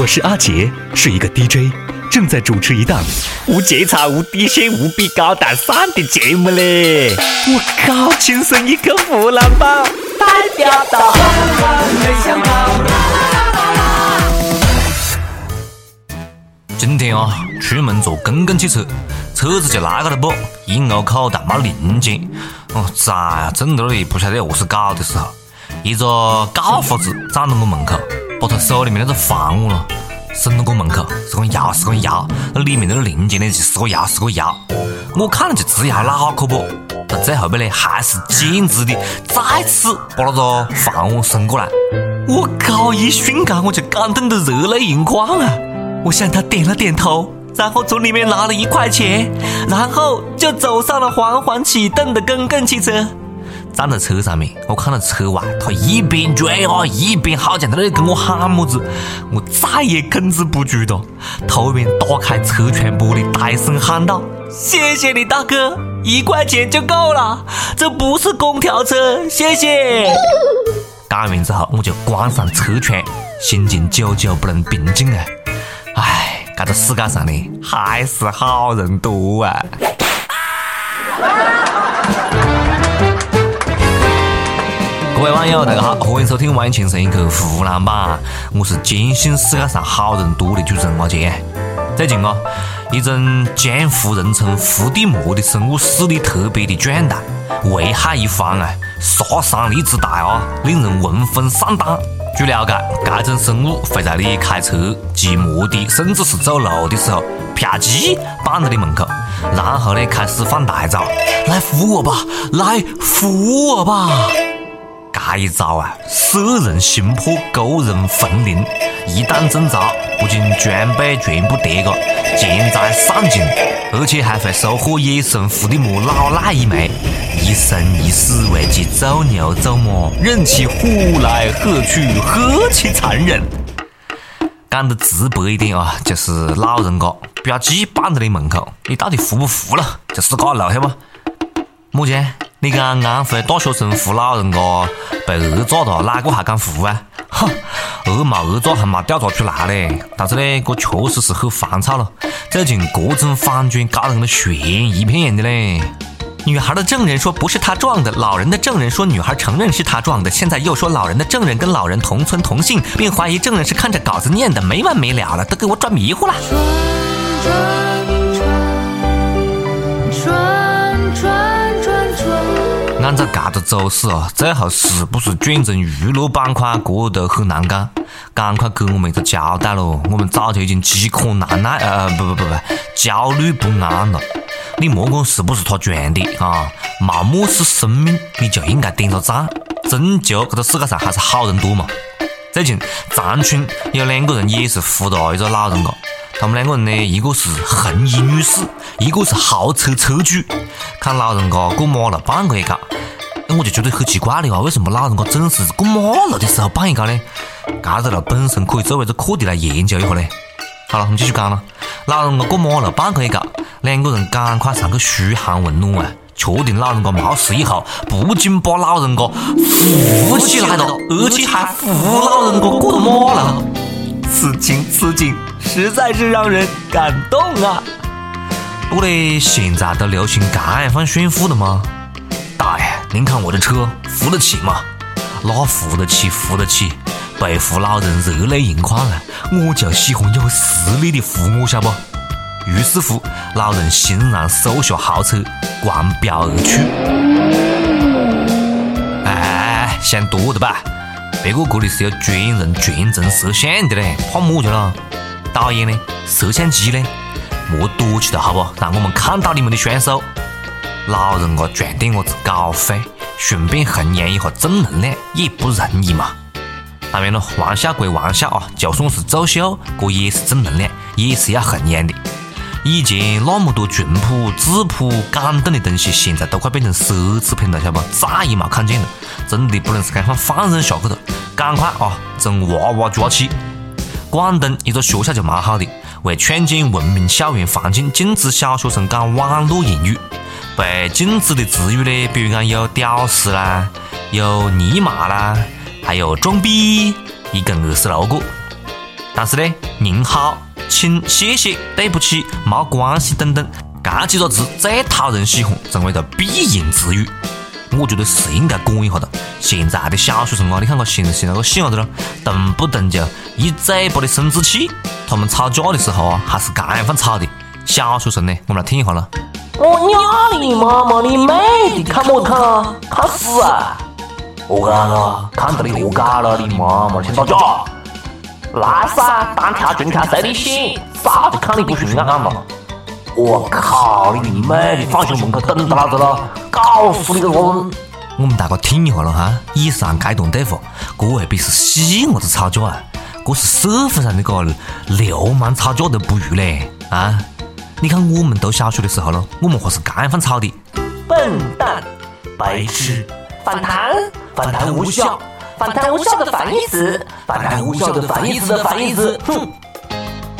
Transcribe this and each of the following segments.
我是阿杰，是一个 DJ，正在主持一档无节操、无底线、无比高大上的节目嘞！我靠，亲生一个湖南宝，代表到。今天啊，出门坐公共汽车，车子就那个了不，一路口袋没零件，哦，咋整到那里不晓得何是搞的时候，一个高胡子站到我门口，把他手里面那个房屋咯伸到我门口，是个摇是个摇，那里面那个零件呢就是个摇是个摇，我看了就直摇脑壳不，他最后边呢还是径直的再次把那个房屋伸过来，我靠，一瞬间我就感动得热泪盈眶啊！我向他点了点头，然后从里面拿了一块钱，然后就走上了缓缓启动的公共汽车。站在车上面，我看到车外他一边追啊，一边好像在那里跟我喊么子，我再也控制不住了，头边打开车窗玻璃，大声喊道：“谢谢你大哥，一块钱就够了，这不是空调车，谢谢。”讲完之后，我就关上车窗，心情久久不能平静啊。唉，这个世界上呢，还是好人多啊！各各位网友，大家好，欢迎收听《万青声一刻湖南版》，我是坚信世界上好人多的主持人阿杰。最近啊，一种江湖人称伏地魔的生物势力特别的壮大，危害一方啊，杀伤力之大啊，令人闻风丧胆。据了解，该种生物会在你开车、骑摩的，甚至是走路的时候，啪叽绊到你门口，然后呢开始放大招，来扶我吧，来扶我吧。这一招啊，摄人心魄，勾人魂灵。一旦中招，不仅装备全部叠个，钱财散尽，而且还会收获野生伏地魔老赖一枚。一生一死为其走牛走马，任其呼来喝去，何其残忍！讲的直白一点啊，就是老人家标记绊在你门口，你到底服不服了？就自个路，晓不？么子？你讲安徽大学生扶老人家被讹诈了，哪个还敢扶啊？哈，讹没讹诈还没调查出来嘞。但是呢，这确实是很烦躁了。最近各种反转搞得跟悬一片样的嘞。女孩的证人说不是她撞的，老人的证人说女孩承认是她撞的，现在又说老人的证人跟老人同村同姓，并怀疑证人是看着稿子念的，没完没了了，都给我转迷糊了。按照这个走势啊，最后是不是转成娱乐板块，这都很难讲。赶快给我们一个交代喽！我们早就已经饥渴难耐，呃，不不不不，焦虑不安了。你莫管是不是他撞的啊，没漠视生命，你就应该点个赞，终究这个世界上还是好人多嘛。最近长春有两个人也是扶了一个老人家。他们两个人呢，一个是红衣女士，一个是豪车车主。看老人家过马路绊过一跤，我就觉得很奇怪的啊，为什么老人家总是过马路的时候绊一跤呢？这个了本身可以作为一个课题来研究一下嘞。好了，我们继续讲了。老人家过马路绊过一跤，两个人赶快上去嘘寒问暖啊，确定老人家没事以后，不仅把老人家扶起来了，而且还扶老人家过马路，此情此景。实在是让人感动啊！不过呢，现在都流行这样放炫富的吗？大爷，您看我的车扶得起吗？那扶得起，扶得起。被扶老人热泪盈眶啊！我就喜欢有实力的扶我，晓不？于是乎，老人欣然收下豪车，狂飙而去。哎，想多了吧？别个这里是有专人全程摄像的嘞，怕么子了？导演呢？摄像机呢？莫躲起来好不？让我们看到你们的双手。老人家赚点我子稿费，顺便弘扬一下正能量，也不容易嘛。当然了，玩笑归玩笑啊，就算是作秀，这也是正能量，也是要弘扬的。以前那么多淳朴、质朴、感动的东西，现在都快变成奢侈品了，晓不？再也没看见了，真的不能是这样放任下去了。赶快啊，从娃娃抓起。广东一个学校就蛮好的，为创建文明校园环境，禁止小学生讲网络言语。被禁止的词语呢，比如讲有屌丝啦，有尼玛啦，还有装逼，一共二十六个。但是呢，您好、请、谢谢、对不起、没关系等等，这几个字最讨人喜欢，成为了必应词语。我觉得是应该管一下的。现在的小学生啊，你看个形式那个细伢子咯，动不动就一嘴巴的生殖器。他们吵架的时候啊，还是这样吵的。小学生呢，我们来听一下了。我娘的妈妈你妹的，看么看啊？看死啊！何干了？看到你何干了？你妈妈先打架？来噻，单挑群挑随你选，早就看你不顺眼嘛！我靠，你妹的，放学门口等到老子了，搞死你个我！我们大家听一下了哈，以上这段对话，这未必是细伢子吵架啊，这是社会上的个流氓吵架都不如嘞啊！你看我们读小学的时候呢，我们还是这样放吵的。笨蛋，白痴，反弹，反弹无效，反弹无效的反义词，反弹无效的反义词的反义词，哼！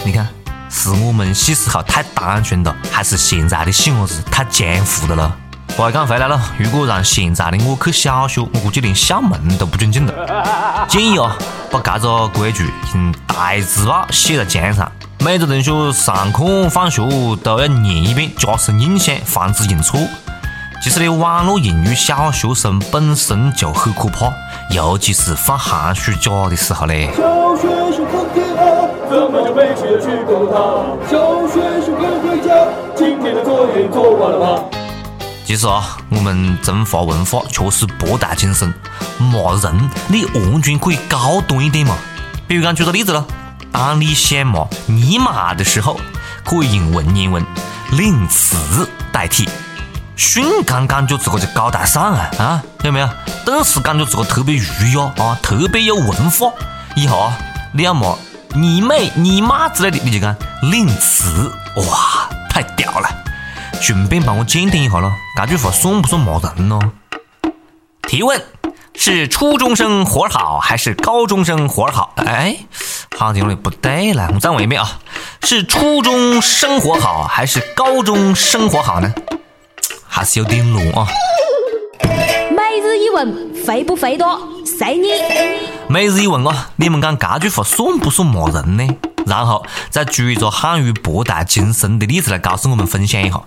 你看，是我们小时候太单纯了，还是现在的小伢子太江湖的了？话讲回来了，如果让现在的我去小学，我估计连校门都不准进了。建议啊，把这个规矩用大字报写在墙上。每个同学上课放学都要念一遍，加深印象，防止认错。其实呢，网络英语小学生本身就很可怕，尤其是放寒暑假的时候呢。小学是风天啊，怎么就没去去过他？小学是该回家，今天的作业做完了吗？其实啊，我们中华文化确实博大精深，骂人你完全可以高端一点嘛。比如讲，举个例子咯。当你想骂你妈的时候，可以用文言文令词代替，瞬间感觉自个就高大上啊啊，有没有？顿时感觉自个特别儒雅啊，特别有文化。以后啊你要骂你妹、你妈之类的，你就讲领词，哇，太屌了！顺便帮我鉴定一下咯，这句话算不算骂人呢？提问。是初中生活好还是高中生活好？哎，好像有点不对了，我们再问一遍啊！是初中生活好还是高中生活好呢？还是有点乱啊！每日一问，肥不肥多？随你。每日一问啊，你们讲这句话算不算骂人呢？然后再举一个汉语博大精深的例子来告诉我们分享一下。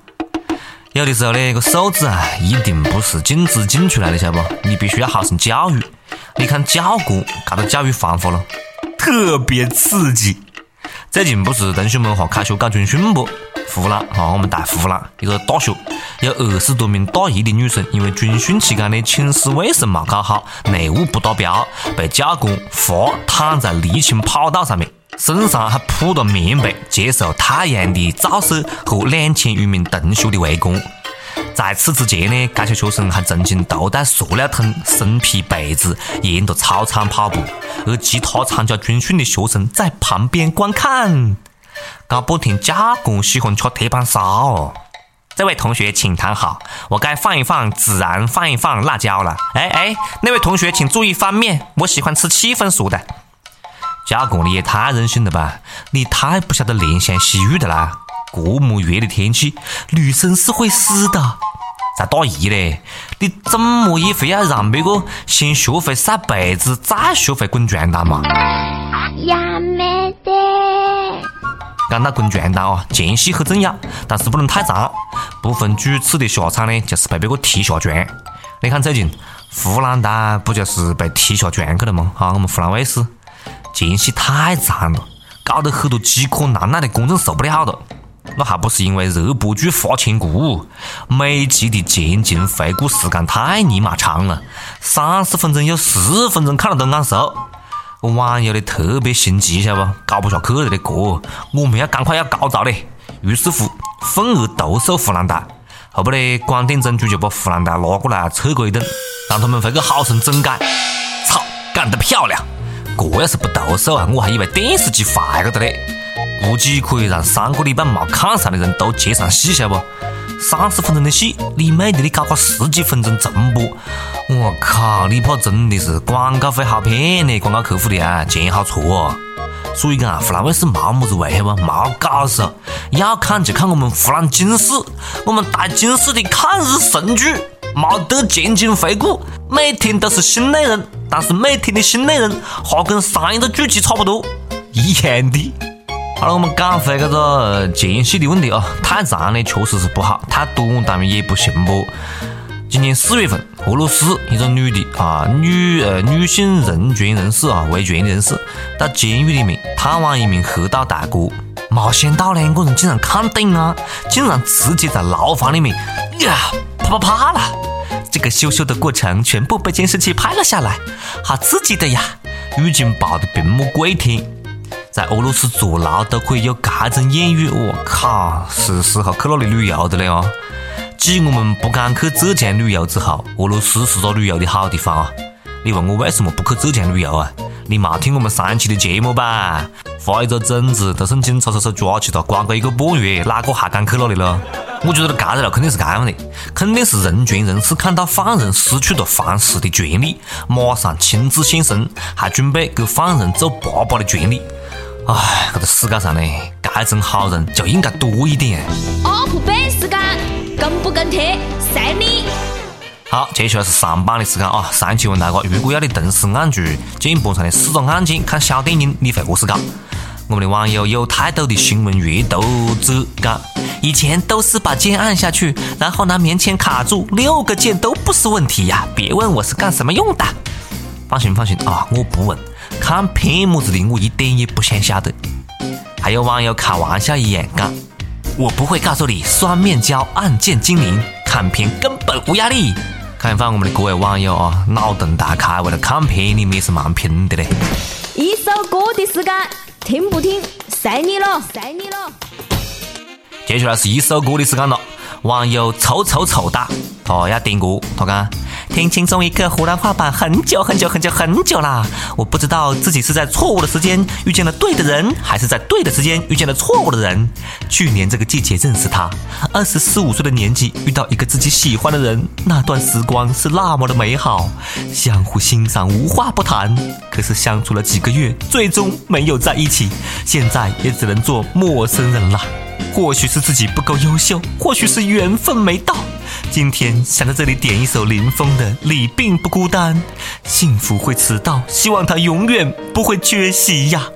有的时候呢，个数字啊，一定不是镜子镜出来的，晓得不？你必须要好生教育。你看教国这个教育方法了，特别刺激。最近不是同学们哈开学搞军训不？湖南啊，我们大湖南一个大学，有二十多名大一的女生，因为军训期间呢寝室卫生没搞好，内务不达标，被教官罚躺在沥青跑道上面。身上还铺了棉被，接受太阳的照射和两千余名同学的围观。在此之前呢，这些学生还曾经头戴塑料桶、身披被子，沿着操场跑步，而其他参加军训的学生在旁边观看。搞半天，教官喜欢吃铁板烧。这位同学，请躺好，我该放一放孜然，放一放辣椒了。哎哎，那位同学，请注意翻面，我喜欢吃七分熟的。教官，你也太任性了吧！你太不晓得怜香惜玉的啦。这么热的天气，女生是会死的。在大一嘞，你怎么也非要让别个先学会晒被子，再学会滚床单嘛？呀没得。讲到滚床单啊，前戏很重要，但是不能太长，不分主次的下场呢，就是被别个踢下床。你看最近湖南台不就是被踢下床去了吗？啊，我们湖南卫视。前戏太长了，搞得很多饥渴难耐的观众受不了了。那还不是因为热播剧花千骨，每集的前情回顾时间太尼玛长了，三十分钟有十分钟看了都眼熟。网友的特别心急，晓得不？搞不下去了的这，我们要赶快要高潮嘞！于是乎，愤而投诉湖南台。后不呢，广电总局就把湖南台拉过来测过一顿，让他们回去好生整改。操，干得漂亮！这要是不投诉啊，我还以为电视机坏了的嘞。估计可以让三个礼拜没看上的人都接上戏，晓得不？三十分钟的戏，你妹的，你搞个十几分钟重播，我靠，你怕真的是广告费好骗呢？广告客户的啊，钱好哦。所以讲啊，湖南卫视没么子味，晓得不？没搞头，要看就看我们湖南经视，我们大经视的抗日神剧，没得前情回顾，每天都是新内容。但是每天的新内容，哈跟上一个剧集差不多，一样的。好了，我们讲回这个前戏的问题啊，太长呢确实是不好，太短当然也不行不。今年四月份，俄罗斯一个女的啊，女呃女性人权人士啊，维权人士，到监狱里面探望一名黑道大哥，没想到两个人竟然看顶啊，竟然直接在牢房里面呀啪啪啪了。这个羞羞的过程全部被监视器拍了下来，好刺激的呀！狱警抱的屏幕跪舔，在俄罗斯坐牢都可以有这种艳遇，我靠，是时候去那里旅游的了哟。继我们不敢去浙江旅游之后，俄罗斯是个旅游的好地方啊！你问我为什么不去浙江旅游啊？你没听我们上期的节目吧？发一个种子都送警察叔叔抓起了，关个一个半月，哪个还敢去那里了？我觉得这个了肯定是这样的，肯定是人权人士看到犯人失去了犯事的权利，马上亲自现身，还准备给犯人做爸爸的权利。唉，这个世界上呢，这种好人就应该多一点。up 班时间。跟不跟贴，随你。好，接下来是上班的时间啊！上期问大家，如果要你同时按住键盘上的四个按键看小电影，你会何是搞？我们的网友有太多的新闻阅读者讲，以前都是把键按下去，然后拿棉签卡住，六个键都不是问题呀！别问我是干什么用的。放心放心啊，我不问，看片么子的我一点也不想晓得。还有网友开玩笑一样讲。我不会告诉你，双面胶按键精灵，看片根本无压力。看翻我们的各位网友啊，脑洞大开，为了看片你们也是蛮拼的嘞。一首歌的时间，听不听，随你了，随你了。接下来是一首歌的时间了，网友臭臭臭哒，他要点歌，他讲。听轻松一刻湖南话版很久很久很久很久啦！我不知道自己是在错误的时间遇见了对的人，还是在对的时间遇见了错误的人。去年这个季节认识他，二十四五岁的年纪遇到一个自己喜欢的人，那段时光是那么的美好，相互欣赏无话不谈。可是相处了几个月，最终没有在一起，现在也只能做陌生人了。或许是自己不够优秀，或许是缘分没到。今天想在这里点一首林峰的《你并不孤单》，幸福会迟到，希望它永远不会缺席呀。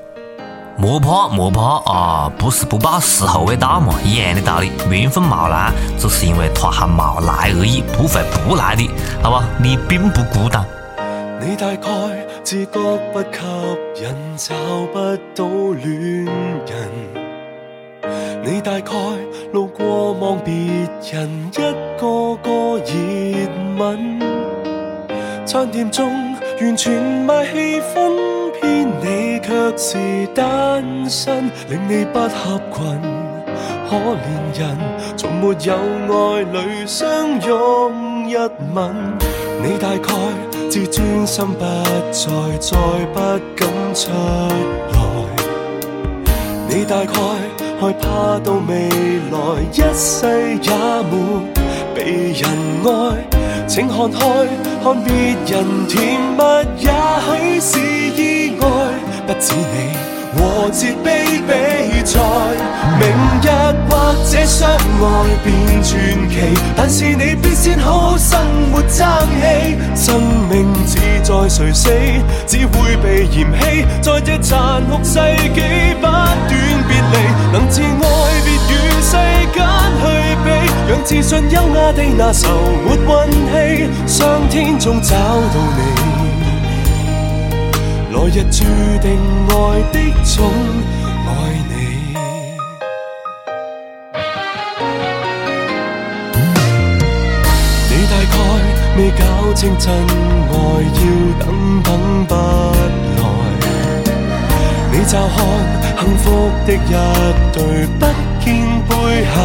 莫怕莫怕啊，不是不报，时候未到嘛，一样的道理。缘分没来，只是因为他还没来而已，不会不来的，好吧？你并不孤单。你大概自觉不吸引，找不到恋人。你大概路过望别人一个个热吻，餐店中完全卖气氛，偏你却是单身，令你不合群。可怜人从没有爱侣相拥一吻，你大概自尊心不再，再不敢出来，你大概。害怕到未来一世也没被人爱，请看开，看别人甜蜜，也许是意外，不止你。和自卑比赛，明日或者相爱变传奇，但是你必先好生活争气。生命只在谁死，只会被嫌弃，在这残酷世纪不断别离，能自爱别与世间去比，让自信优雅地拿愁没运气，上天总找到你。来日注定爱的总爱你。你大概未搞清真爱，要等等不来。你乍看幸福的一对，不见背后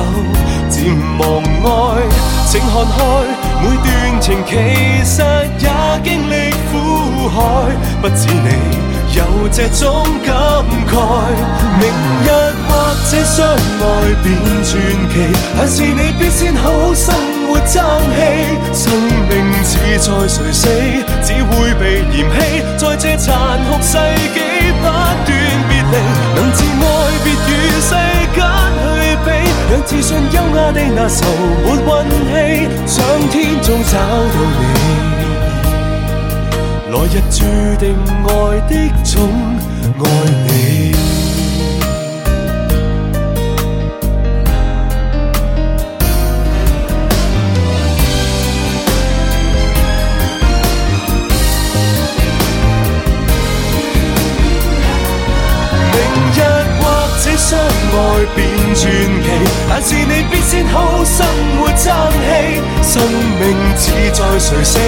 渐忘爱。请看开。每段情其实也海，不止你有这种感慨。明日或者相爱变传奇，但是你必先好好生活争气。生命似在谁死，只会被嫌弃。在这残酷世纪不断别离，能自爱别与世间去比。让自信优雅地拿愁没运气，上天中找到你，来日注定爱的总。爱你。變傳奇，但是你必先好生活爭氣。生命只在誰死，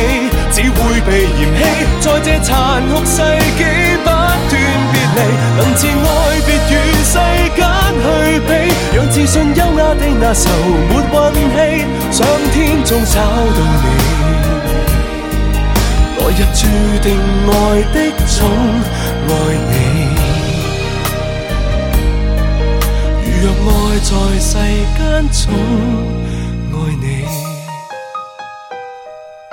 只會被嫌棄。在這殘酷世紀不斷別離，能自愛別與世間去比，讓自信優雅的那愁沒運氣，上天中找到你。来日注定愛的總愛你。若爱在世间重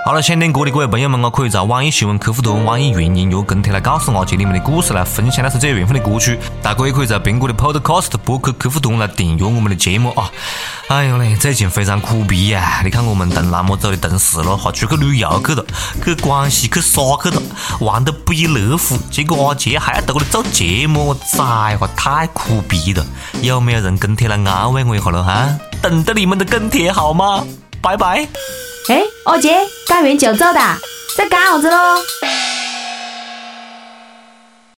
好了，想听歌的各位朋友们啊，可以在网易新闻客户端、网易云音乐跟帖来告诉阿杰你们的故事，来分享那是最有缘分的歌曲。大家也可以在苹果的 Podcast 播客客户端来订阅我们的节目啊。哎呦嘞，最近非常苦逼呀！你看我们同那么走的同事了，还出去旅游去了，去广西去耍去了，玩得不亦乐乎。结果阿杰还要在这里做节目，我崽话太苦逼了。有没有人跟帖来安慰我一下了哈？等着你们的跟帖好吗？拜拜。哎，二姐，干完就走的，在干啥子喽？